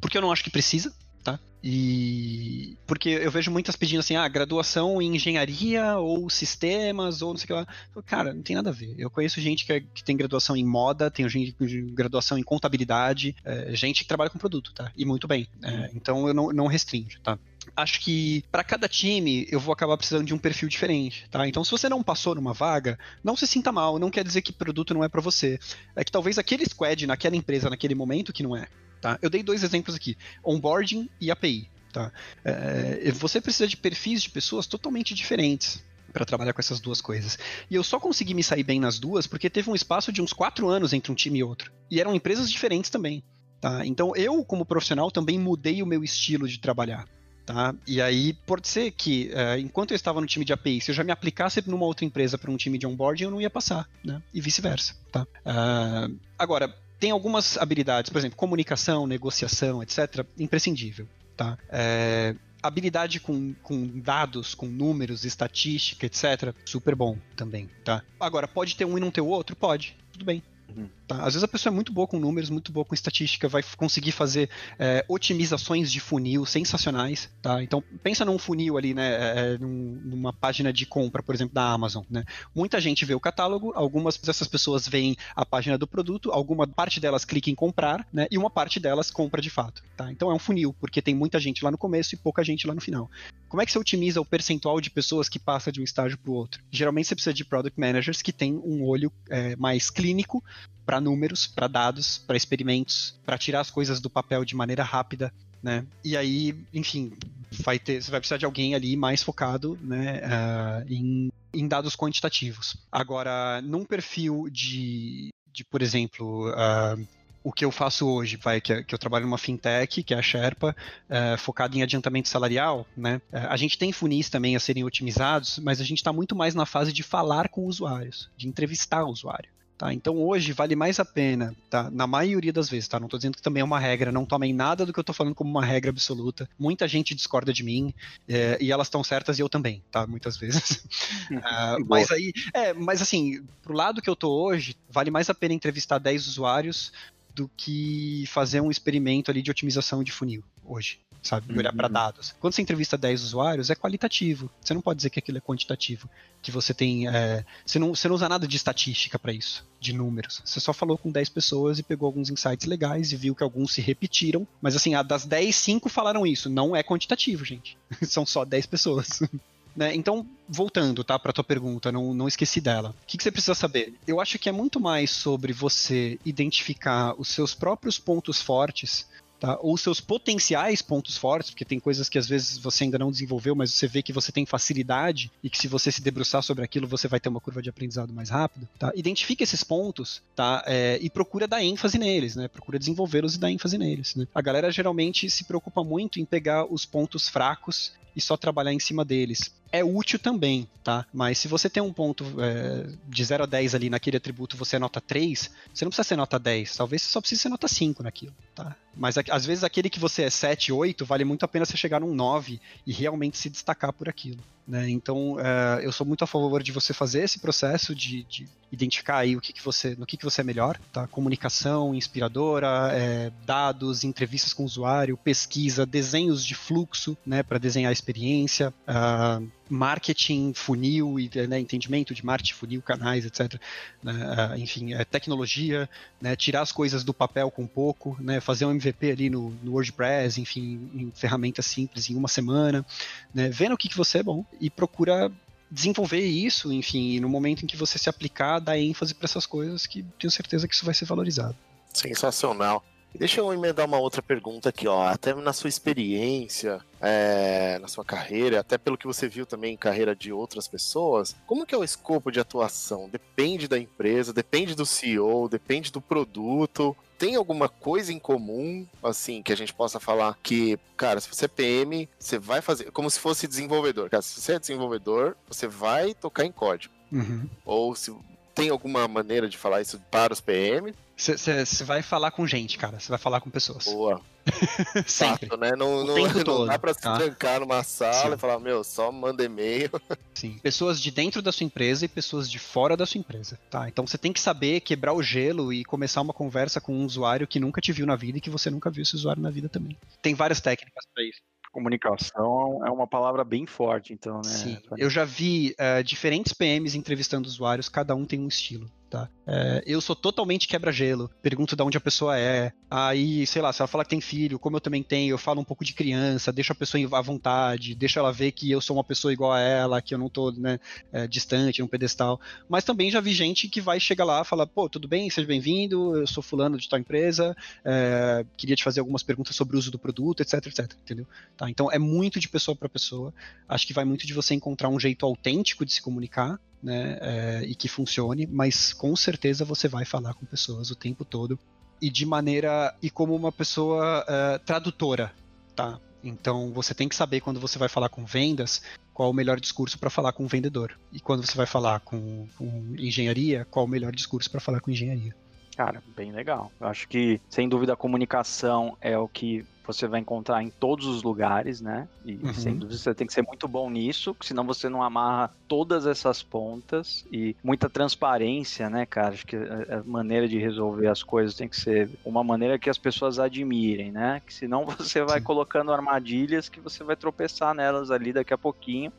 Porque eu não acho que precisa, tá? E porque eu vejo muitas pedindo assim, ah, graduação em engenharia ou sistemas ou não sei o que lá. Cara, não tem nada a ver. Eu conheço gente que, é, que tem graduação em moda, tem gente com graduação em contabilidade, é, gente que trabalha com produto, tá? E muito bem. É, então eu não, não restringo, tá? Acho que para cada time eu vou acabar precisando de um perfil diferente, tá? Então, se você não passou numa vaga, não se sinta mal, não quer dizer que produto não é para você. É que talvez aquele squad naquela empresa, naquele momento, que não é, tá? Eu dei dois exemplos aqui: onboarding e API, tá? É, você precisa de perfis de pessoas totalmente diferentes para trabalhar com essas duas coisas. E eu só consegui me sair bem nas duas porque teve um espaço de uns quatro anos entre um time e outro. E eram empresas diferentes também. Tá? Então eu, como profissional, também mudei o meu estilo de trabalhar. Tá? E aí, pode ser que, uh, enquanto eu estava no time de API, se eu já me aplicasse numa outra empresa para um time de onboarding, eu não ia passar, né? E vice-versa, tá? Uh, agora, tem algumas habilidades, por exemplo, comunicação, negociação, etc., imprescindível, tá? É, habilidade com, com dados, com números, estatística, etc., super bom também, tá? Agora, pode ter um e não ter o outro? Pode, tudo bem. Uhum. Tá? Às vezes a pessoa é muito boa com números, muito boa com estatística, vai conseguir fazer é, otimizações de funil sensacionais. Tá? Então, pensa num funil ali, né, é, é numa página de compra, por exemplo, da Amazon. Né? Muita gente vê o catálogo, algumas dessas pessoas veem a página do produto, alguma parte delas clica em comprar, né, e uma parte delas compra de fato. Tá? Então é um funil, porque tem muita gente lá no começo e pouca gente lá no final. Como é que você otimiza o percentual de pessoas que passa de um estágio para o outro? Geralmente você precisa de product managers que têm um olho é, mais clínico para números, para dados, para experimentos, para tirar as coisas do papel de maneira rápida, né? E aí, enfim, vai ter, você vai precisar de alguém ali mais focado, né, uh, em, em, dados quantitativos. Agora, num perfil de, de por exemplo, uh, o que eu faço hoje, vai, que, que, eu trabalho numa fintech, que é a Sherpa, uh, focada em adiantamento salarial, né? a gente tem funis também a serem otimizados, mas a gente está muito mais na fase de falar com usuários, de entrevistar o usuário. Tá? Então hoje vale mais a pena, tá? na maioria das vezes, tá? não estou dizendo que também é uma regra, não tomem nada do que eu estou falando como uma regra absoluta. Muita gente discorda de mim é, e elas estão certas e eu também, tá? Muitas vezes. uh, mas aí, é, mas assim, pro lado que eu tô hoje, vale mais a pena entrevistar 10 usuários do que fazer um experimento ali de otimização de funil hoje. Sabe? Olhar para Uhum. dados. Quando você entrevista 10 usuários, é qualitativo. Você não pode dizer que aquilo é quantitativo. Que você tem. é, você, não, você não usa nada de estatística para isso, de números. Você só falou com 10 pessoas e pegou alguns insights legais e viu que alguns se repetiram. Mas assim, a das 10, 5 falaram isso. Não é quantitativo, gente. São só 10 pessoas. Né, Então, voltando, tá, para tua pergunta, não, não esqueci dela. O que, que você precisa saber? Eu acho que é muito mais sobre você identificar os seus próprios pontos fortes, tá, ou seus potenciais pontos fortes, porque tem coisas que às vezes você ainda não desenvolveu, mas você vê que você tem facilidade e que se você se debruçar sobre aquilo, você vai ter uma curva de aprendizado mais rápido. Tá? Identifique esses pontos, tá, é, e procura dar ênfase neles, né? Procura desenvolvê-los e dar ênfase neles. Né? A galera geralmente se preocupa muito em pegar os pontos fracos e só trabalhar em cima deles. É útil também, tá? Mas se você tem um ponto é, de 0 a 10 ali naquele atributo, você é nota 3, você não precisa ser nota 10. Talvez você só precise ser nota 5 naquilo, tá? Mas às vezes aquele que você é 7, 8, vale muito a pena você chegar num 9 e realmente se destacar por aquilo. Né? Então, é, eu sou muito a favor de você fazer esse processo de, de identificar aí o que, que você, no que, que você é melhor, tá? Comunicação inspiradora, é, dados, entrevistas com o usuário, pesquisa, desenhos de fluxo, né, para desenhar a experiência, ah, marketing, funil, e, né, entendimento de marketing, funil, canais, etc. né, ah, enfim, é, tecnologia, né, tirar as coisas do papel com pouco, né, fazer um MVP ali no, no WordPress, enfim, em ferramentas simples em uma semana, né, vendo o que, que você é bom e procura desenvolver isso, enfim, e no momento em que você se aplicar, dar ênfase para essas coisas que tenho certeza que isso vai ser valorizado. Sensacional. Deixa eu emendar uma outra pergunta aqui, ó. Até na sua experiência, é, na sua carreira, até pelo que você viu também em carreira de outras pessoas, como que é o escopo de atuação? Depende da empresa, depende do CEO, depende do produto. Tem alguma coisa em comum, assim, que a gente possa falar que, cara, se você é PM, você vai fazer, como se fosse desenvolvedor. Cara, se você é desenvolvedor, você vai tocar em código. Ou se tem alguma maneira de falar isso para os PM? Você vai falar com gente, cara. Você vai falar com pessoas. Boa. Sempre. Fato, né? Não, não, não dá pra se tá? trancar numa sala Sim. e falar, meu, só manda e-mail. Sim. Pessoas de dentro da sua empresa e pessoas de fora da sua empresa. Tá? Então você tem que saber quebrar o gelo e começar uma conversa com um usuário que nunca te viu na vida e que você nunca viu esse usuário na vida também. Tem várias técnicas para isso. Comunicação é uma palavra bem forte, então, né? Sim. Eu já vi eh, diferentes PMs entrevistando usuários, cada um tem um estilo. Tá? Eh, eu sou totalmente quebra-gelo, pergunto de onde a pessoa é, aí, sei lá, se ela falar que tem filho, como eu também tenho, eu falo um pouco de criança, deixo a pessoa à vontade, deixo ela ver que eu sou uma pessoa igual a ela, que eu não tô né, eh, distante, num pedestal. Mas também já vi gente que vai chegar lá e falar, pô, tudo bem, seja bem-vindo, eu sou fulano de tal empresa, eh, queria te fazer algumas perguntas sobre o uso do produto, etc, etc, entendeu? Tá? Então é muito de pessoa para pessoa. Acho que vai muito de você encontrar um jeito autêntico de se comunicar, né? é, e que funcione, mas com certeza você vai falar com pessoas o tempo todo e de maneira e como uma pessoa é, tradutora, tá? Então você tem que saber quando você vai falar com vendas qual o melhor discurso para falar com o vendedor e quando você vai falar com, com engenharia qual o melhor discurso para falar com engenharia. Cara, bem legal. Eu acho que, sem dúvida, a comunicação é o que você vai encontrar em todos os lugares, né? E Uhum. sem dúvida você tem que ser muito bom nisso, senão você não amarra todas essas pontas e muita transparência, né, cara? Acho que a maneira de resolver as coisas tem que ser uma maneira que as pessoas admirem, né? Que senão você vai colocando armadilhas que você vai tropeçar nelas ali daqui a pouquinho.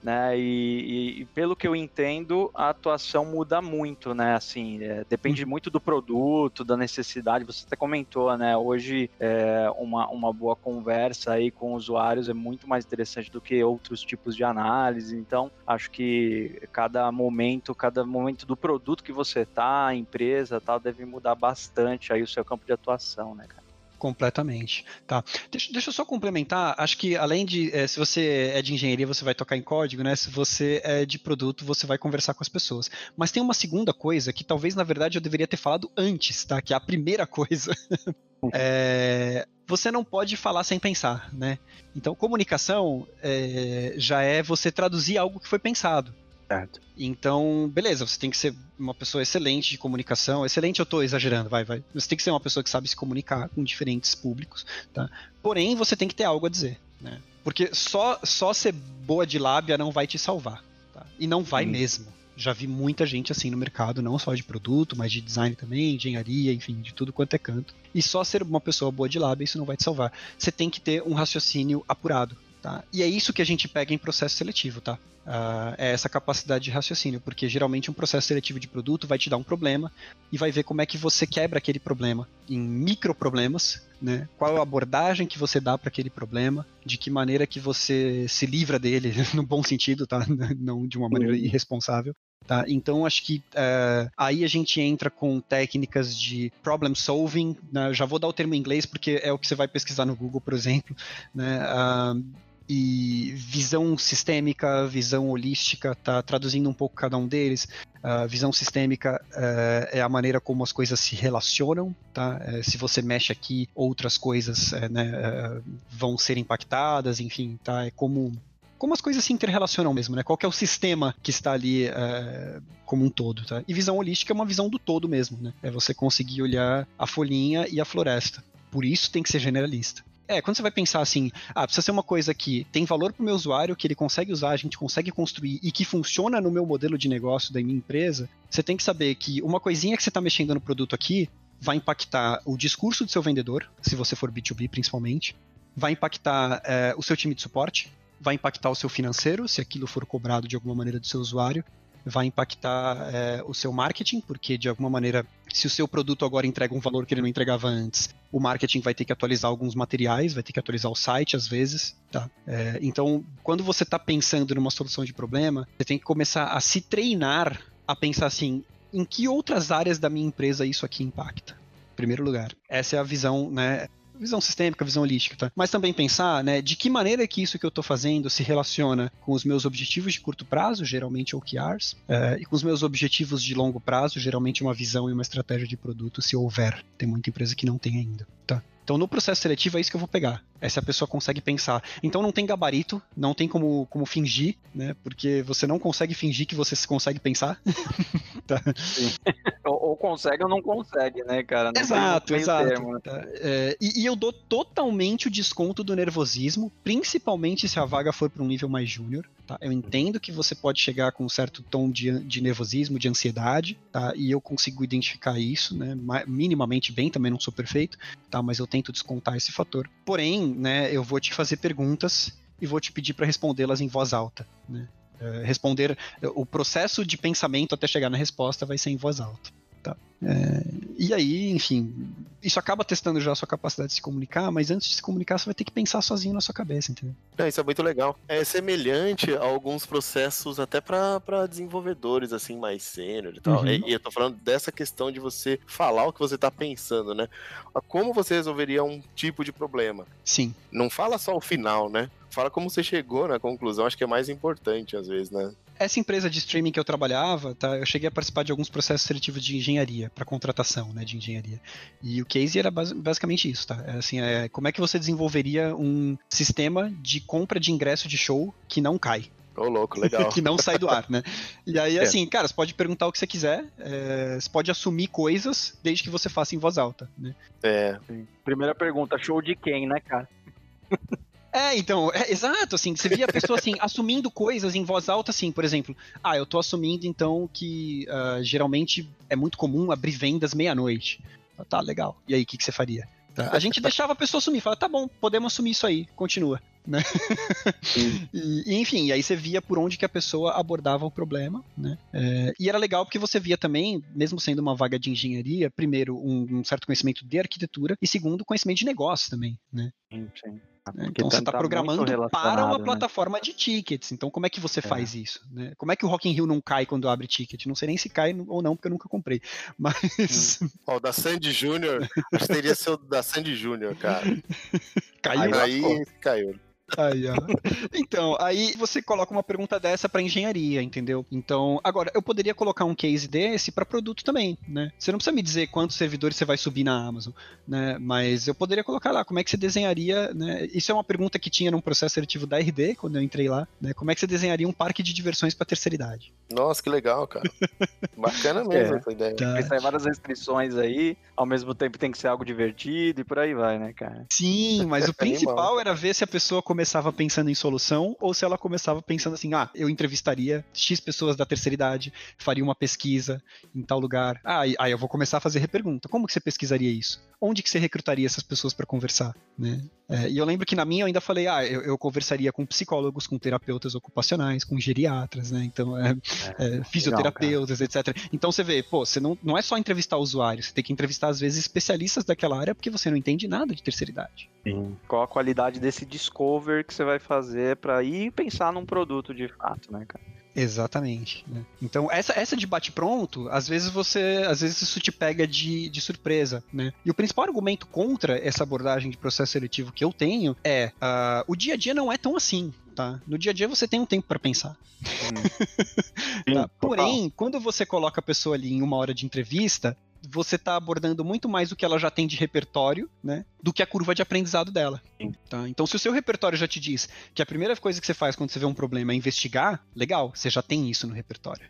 Né, e, e- pelo que eu entendo, a atuação muda muito, né? Assim, é, depende muito do produto, da necessidade. Você até comentou, né? Hoje é, uma, uma boa conversa aí com usuários é muito mais interessante do que outros tipos de análise. Então, acho que cada momento, cada momento do produto que você tá, a empresa, tal, deve mudar bastante aí o seu campo de atuação, né, cara? Completamente, tá. Deixa, deixa eu só complementar, acho que além de, eh, se você é de engenharia, você vai tocar em código, né? Se você é de produto, você vai conversar com as pessoas. Mas tem uma segunda coisa que talvez, na verdade, eu deveria ter falado antes, tá? Que é a primeira coisa. É, você não pode falar sem pensar, né? Então, comunicação é, já é você traduzir algo que foi pensado. Certo. Então, beleza, você tem que ser uma pessoa excelente de comunicação. Excelente, eu tô exagerando, vai, vai. Você tem que ser uma pessoa que sabe se comunicar com diferentes públicos, tá? Porém, você tem que ter algo a dizer, né? Porque só, só ser boa de lábia não vai te salvar, tá? E não vai Hum. mesmo. Já vi muita gente assim no mercado, não só de produto, mas de design também, engenharia, enfim, de tudo quanto é canto. E só ser uma pessoa boa de lábia, isso não vai te salvar. Você tem que ter um raciocínio apurado. Tá? E é isso que a gente pega em processo seletivo, tá? Uh, é essa capacidade de raciocínio, porque geralmente um processo seletivo de produto vai te dar um problema e vai ver como é que você quebra aquele problema em micro problemas, né? Qual a abordagem que você dá para aquele problema, de que maneira que você se livra dele, no bom sentido, tá? Não de uma maneira uhum. irresponsável. Tá? Então acho que uh, aí a gente entra com técnicas de problem solving. Né? Já vou dar o termo em inglês porque é o que você vai pesquisar no Google, por exemplo. Né? Uh, e visão sistêmica, visão holística, tá traduzindo um pouco cada um deles. Uh, visão sistêmica uh, é a maneira como as coisas se relacionam, tá? Uh, se você mexe aqui, outras coisas eh, né, vão ser impactadas, enfim, tá? É como como as coisas se interrelacionam mesmo, né? Qual é o sistema que está ali eh, como um todo, tá? E visão holística é uma visão do todo mesmo, né? É você conseguir olhar a folhinha e a floresta. Por isso tem que ser generalista. É, quando você vai pensar assim, ah, precisa ser uma coisa que tem valor para o meu usuário, que ele consegue usar, a gente consegue construir e que funciona no meu modelo de negócio da minha empresa, você tem que saber que uma coisinha que você está mexendo no produto aqui vai impactar o discurso do seu vendedor, se você for B2B principalmente, vai impactar é, o seu time de suporte, vai impactar o seu financeiro, se aquilo for cobrado de alguma maneira do seu usuário, vai impactar é, o seu marketing, porque de alguma maneira, se o seu produto agora entrega um valor que ele não entregava antes, o marketing vai ter que atualizar alguns materiais, vai ter que atualizar o site às vezes. Tá? É, então, quando você está pensando numa solução de problema, você tem que começar a se treinar a pensar assim: em que outras áreas da minha empresa isso aqui impacta? Em primeiro lugar. Essa é a visão né, visão sistêmica, visão holística, tá? Mas também pensar, né, de que maneira que isso que eu estou fazendo se relaciona com os meus objetivos de curto prazo, geralmente OKRs, é, e com os meus objetivos de longo prazo, geralmente uma visão e uma estratégia de produto, se houver. Tem muita empresa que não tem ainda, tá? Então, no processo seletivo, é isso que eu vou pegar. É se a pessoa consegue pensar. Então, não tem gabarito, não tem como, como fingir, né? Porque você não consegue fingir que você consegue pensar. tá. ou, ou, consegue ou não consegue, né, cara? Não exato, exato. Termo, tá. é, e, e, eu dou totalmente o desconto do nervosismo, principalmente se a vaga for para um nível mais júnior. Tá? Eu entendo que você pode chegar com um certo tom de, de nervosismo, de ansiedade, tá? E eu consigo identificar isso, né? Minimamente bem, também não sou perfeito, tá? Mas eu tento descontar esse fator. Porém, né, eu vou te fazer perguntas e vou te pedir para respondê-las em voz alta, né? É, responder o processo de pensamento até chegar na resposta vai ser em voz alta. Tá? É, e aí, enfim, isso acaba testando já a sua capacidade de se comunicar, mas antes de se comunicar, você vai ter que pensar sozinho na sua cabeça, entendeu? É, isso é muito legal. É semelhante a alguns processos até para desenvolvedores, assim, mais sênior e tal. Uhum. E, e, eu tô falando dessa questão de você falar o que você tá pensando, né? Como você resolveria um tipo de problema? Sim. Não fala só o final, né? Fala como você chegou na conclusão, acho que é mais importante às vezes, né? Essa empresa de streaming que eu trabalhava, tá, eu cheguei a participar de alguns processos seletivos de engenharia, para contratação, né, de engenharia. E o case era basicamente isso, tá? É, assim, é, como é que você desenvolveria um sistema de compra de ingresso de show que não cai? Ô, oh, louco, legal. que não sai do ar, né? E aí, é. assim, cara, você pode perguntar o que você quiser, é, você pode assumir coisas desde que você faça em voz alta, né? É. Primeira pergunta, show de quem, né, cara? É, então, é, exato, assim, você via a pessoa, assim, assumindo coisas em voz alta, assim, por exemplo, ah, eu tô assumindo, então, que uh, geralmente é muito comum abrir vendas meia-noite. Tá, legal. E aí, o que, que você faria? Tá. A gente deixava a pessoa assumir, falava, tá bom, podemos assumir isso aí, continua. Né? e, enfim, e aí você via por onde que a pessoa abordava o problema, né? É, e era legal porque você via também, mesmo sendo uma vaga de engenharia, primeiro, um, um certo conhecimento de arquitetura e segundo, conhecimento de negócio também, né? Sim, sim. Né? Então você está tá programando para uma né? plataforma de tickets. Então como é que você é. faz isso? Né? Como é que o Rock in Rio não cai quando abre ticket? Não sei nem se cai ou não, porque eu nunca comprei. Mas. Hum. o da Sandy Júnior, acho que teria sido da Sandy Júnior, cara. Caiu. Aí, aí caiu. Aí, ó. Então, aí você coloca uma pergunta dessa para engenharia, entendeu? Então, agora, eu poderia colocar um case desse para produto também, né? Você não precisa me dizer quantos servidores você vai subir na Amazon, né? Mas eu poderia colocar lá como é que você desenharia, né? Isso é uma pergunta que tinha num processo seletivo da RD, quando eu entrei lá, né? Como é que você desenharia um parque de diversões para terceira idade? Nossa, que legal, cara. Bacana mesmo é, essa ideia. Tá. Pensar várias restrições aí, ao mesmo tempo tem que ser algo divertido e por aí vai, né, cara? Sim, mas o principal era ver se a pessoa começava pensando em solução ou se ela começava pensando assim, ah, eu entrevistaria X pessoas da terceira idade, faria uma pesquisa em tal lugar. Ah, aí eu vou começar a fazer repergunta. Como que você pesquisaria isso? Onde que você recrutaria essas pessoas para conversar, né? É, e eu lembro que na minha eu ainda falei, ah, eu, eu, conversaria com psicólogos, com terapeutas ocupacionais, com geriatras, né? Então, é, é, é fisioterapeutas, legal, etc. Então você vê, pô, você não, não é só entrevistar usuários, você tem que entrevistar às vezes especialistas daquela área porque você não entende nada de terceira idade. Sim. Qual a qualidade desse que você vai fazer para ir pensar num produto de fato, né, cara? Exatamente. Né? Então, essa, essa de bate-pronto, às vezes você. Às vezes isso te pega de, de surpresa, né? E o principal argumento contra essa abordagem de processo seletivo que eu tenho é uh, o dia a dia não é tão assim. Tá? No dia a dia você tem um tempo para pensar. Hum. tá? Porém, quando você coloca a pessoa ali em uma hora de entrevista, você está abordando muito mais o que ela já tem de repertório, né, do que a curva de aprendizado dela. Tá? Então, se o seu repertório já te diz que a primeira coisa que você faz quando você vê um problema é investigar, legal, você já tem isso no repertório.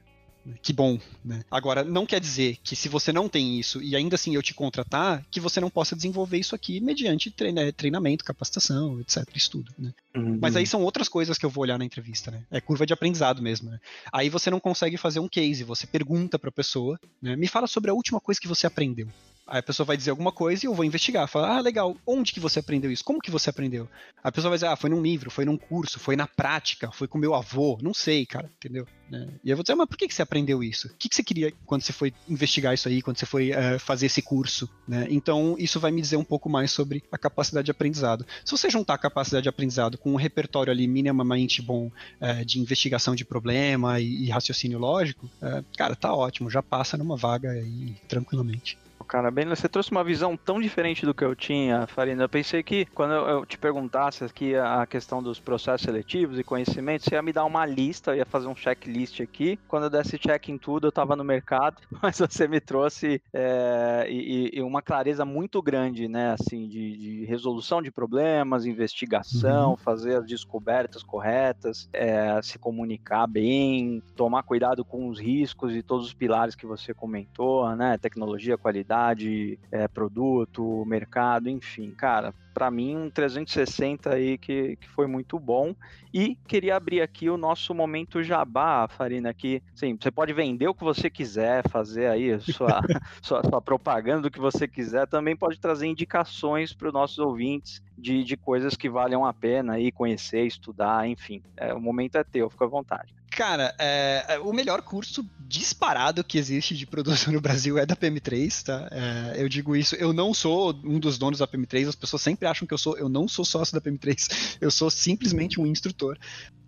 Que bom, né? Agora, não quer dizer que se você não tem isso e ainda assim eu te contratar, que você não possa desenvolver isso aqui mediante treina, treinamento, capacitação, etc. Estudo, né? Uhum. Mas aí são outras coisas que eu vou olhar na entrevista, né? É curva de aprendizado mesmo, né? Aí você não consegue fazer um case, você pergunta para a pessoa, né? Me fala sobre a última coisa que você aprendeu. Aí a pessoa vai dizer alguma coisa e eu vou investigar. Falar, ah, legal, onde que você aprendeu isso? Como que você aprendeu? A pessoa vai dizer, ah, foi num livro, foi num curso, foi na prática, foi com meu avô, não sei, cara, entendeu? Né? E eu vou dizer, mas por que, que você aprendeu isso? O que, que você queria quando você foi investigar isso aí, quando você foi uh, fazer esse curso? Né? Então, isso vai me dizer um pouco mais sobre a capacidade de aprendizado. Se você juntar a capacidade de aprendizado com um repertório ali minimamente bom uh, de investigação de problema e, e raciocínio lógico, uh, cara, tá ótimo, já passa numa vaga aí tranquilamente cara. Bem, você trouxe uma visão tão diferente do que eu tinha, Farina. Eu pensei que quando eu te perguntasse aqui a questão dos processos seletivos e conhecimentos, você ia me dar uma lista, eu ia fazer um checklist aqui. Quando eu desse check em tudo, eu tava no mercado, mas você me trouxe é, e, e, uma clareza muito grande, né? Assim, de, de resolução de problemas, investigação, uhum. fazer as descobertas corretas, é, se comunicar bem, tomar cuidado com os riscos e todos os pilares que você comentou, né? Tecnologia, qualidade qualidade, é, produto, mercado, enfim, cara, para mim um 360 aí que, que foi muito bom. E queria abrir aqui o nosso momento jabá, Farina, que sim, você pode vender o que você quiser, fazer aí sua, sua, sua propaganda do que você quiser, também pode trazer indicações para os nossos ouvintes de, de coisas que valham a pena aí conhecer, estudar, enfim. É, o momento é teu, fica à vontade. Cara, é, é, o melhor curso disparado que existe de produção no Brasil é da PM3, tá? É, eu digo isso, eu não sou um dos donos da PM3, as pessoas sempre acham que eu sou, eu não sou sócio da PM3, eu sou simplesmente um instrutor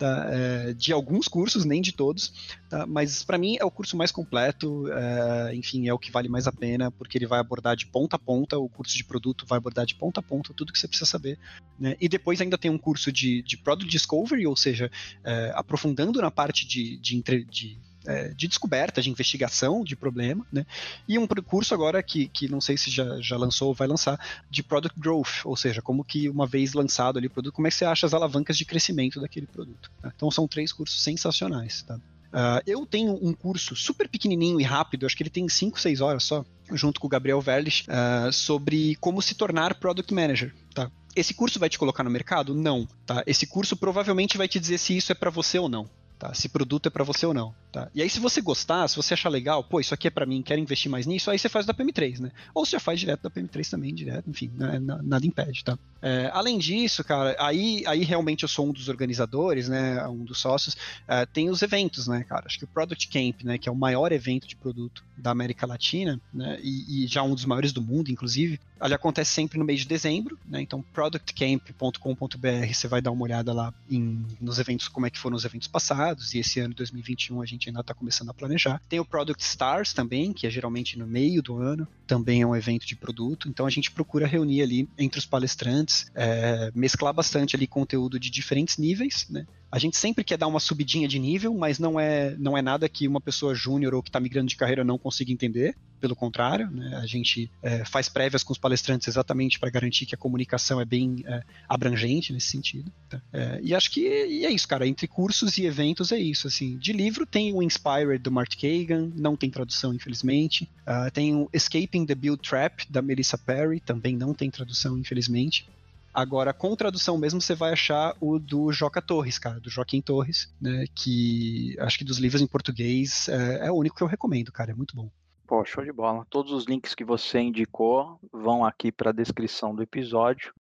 tá? É, de alguns cursos, nem de todos, tá? mas para mim é o curso mais completo, é, enfim, é o que vale mais a pena, porque ele vai abordar de ponta a ponta, o curso de produto vai abordar de ponta a ponta tudo que você precisa saber, né? E depois ainda tem um curso de, de Product Discovery, ou seja, é, aprofundando na parte parte de, de, de é, de descoberta, de investigação de problema, né? E um curso agora que, que não sei se já, já lançou ou vai lançar, de Product Growth, ou seja, como que uma vez lançado ali o produto, como é que você acha as alavancas de crescimento daquele produto. Tá? Então são três cursos sensacionais, tá? Uh, eu tenho um curso super pequenininho e rápido, acho que ele tem 5, 6 horas só, junto com o Gabriel Verlich, uh, sobre como se tornar Product Manager, tá? Esse curso vai te colocar no mercado? Não, tá? Esse curso provavelmente vai te dizer se isso é para você ou não tá? Se produto é para você ou não, tá? E aí se você gostar, se você achar legal, pô, isso aqui é para mim, quero investir mais nisso, aí você faz da PM3, né? Ou você já faz direto da PM3 também, direto, enfim, né? nada impede, tá? É, além disso, cara, aí, aí realmente eu sou um dos organizadores, né? Um dos sócios. É, tem os eventos, né, cara? Acho que o Product Camp, né, que é o maior evento de produto da América Latina, né? E, e já um dos maiores do mundo, inclusive. Ele acontece sempre no mês de dezembro, né? Então, productcamp.com.br, você vai dar uma olhada lá em, nos eventos, como é que foram os eventos passados, e esse ano, 2021, a gente ainda está começando a planejar. Tem o Product Stars também, que é geralmente no meio do ano, também é um evento de produto, então a gente procura reunir ali entre os palestrantes, é, mesclar bastante ali conteúdo de diferentes níveis, né? A gente sempre quer dar uma subidinha de nível, mas não é, não é nada que uma pessoa júnior ou que está migrando de carreira não consiga entender. Pelo contrário, né, a gente é, faz prévias com os palestrantes exatamente para garantir que a comunicação é bem é, abrangente nesse sentido. Tá? É, e acho que e é isso, cara. Entre cursos e eventos é isso. Assim, de livro tem o Inspired do Mart Kagan, não tem tradução, infelizmente. Uh, tem o Escaping the Build Trap da Melissa Perry, também não tem tradução, infelizmente. Agora, com tradução mesmo, você vai achar o do Joca Torres, cara, do Joaquim Torres, né? Que acho que dos livros em português é, é o único que eu recomendo, cara, é muito bom. Pô, show de bola. Todos os links que você indicou vão aqui para a descrição do episódio.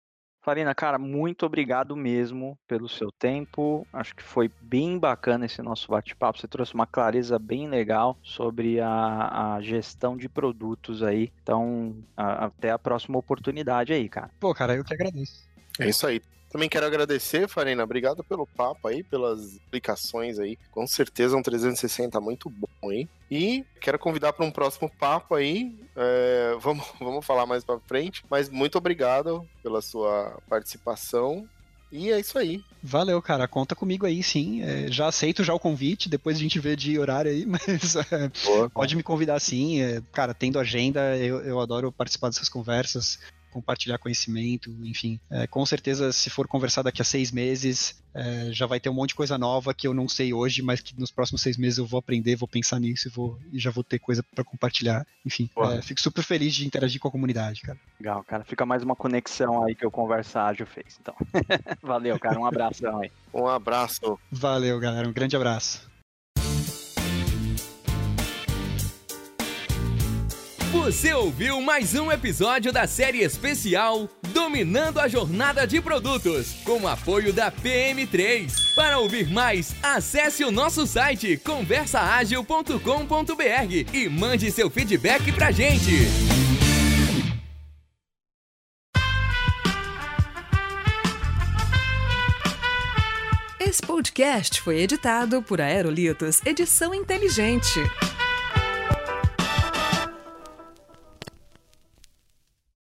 Farina, cara, muito obrigado mesmo pelo seu tempo. Acho que foi bem bacana esse nosso bate-papo. Você trouxe uma clareza bem legal sobre a, a gestão de produtos aí. Então, a, até a próxima oportunidade aí, cara. Pô, cara, eu que agradeço. É isso aí. Também quero agradecer, Farina. Obrigado pelo papo aí, pelas explicações aí. Com certeza um 360 muito bom aí. E quero convidar para um próximo papo aí. É, vamos, vamos falar mais para frente. Mas muito obrigado pela sua participação. E é isso aí. Valeu, cara. Conta comigo aí, sim. É, já aceito já o convite. Depois a gente vê de horário aí, mas é, pode me convidar sim. É, cara, tendo agenda, eu, eu adoro participar dessas conversas compartilhar conhecimento, enfim. É, com certeza, se for conversar daqui a seis meses, é, já vai ter um monte de coisa nova que eu não sei hoje, mas que nos próximos seis meses eu vou aprender, vou pensar nisso e, vou, e já vou ter coisa para compartilhar. Enfim, é, fico super feliz de interagir com a comunidade, cara. Legal, cara. Fica mais uma conexão aí que o Conversa Ágil fez. Então, valeu, cara. Um abração aí. Um abraço. Valeu, galera. Um grande abraço. Você ouviu mais um episódio da série especial Dominando a Jornada de Produtos, com apoio da PM3. Para ouvir mais, acesse o nosso site conversaagil.com.br e mande seu feedback pra gente. Esse podcast foi editado por Aerolitos Edição Inteligente.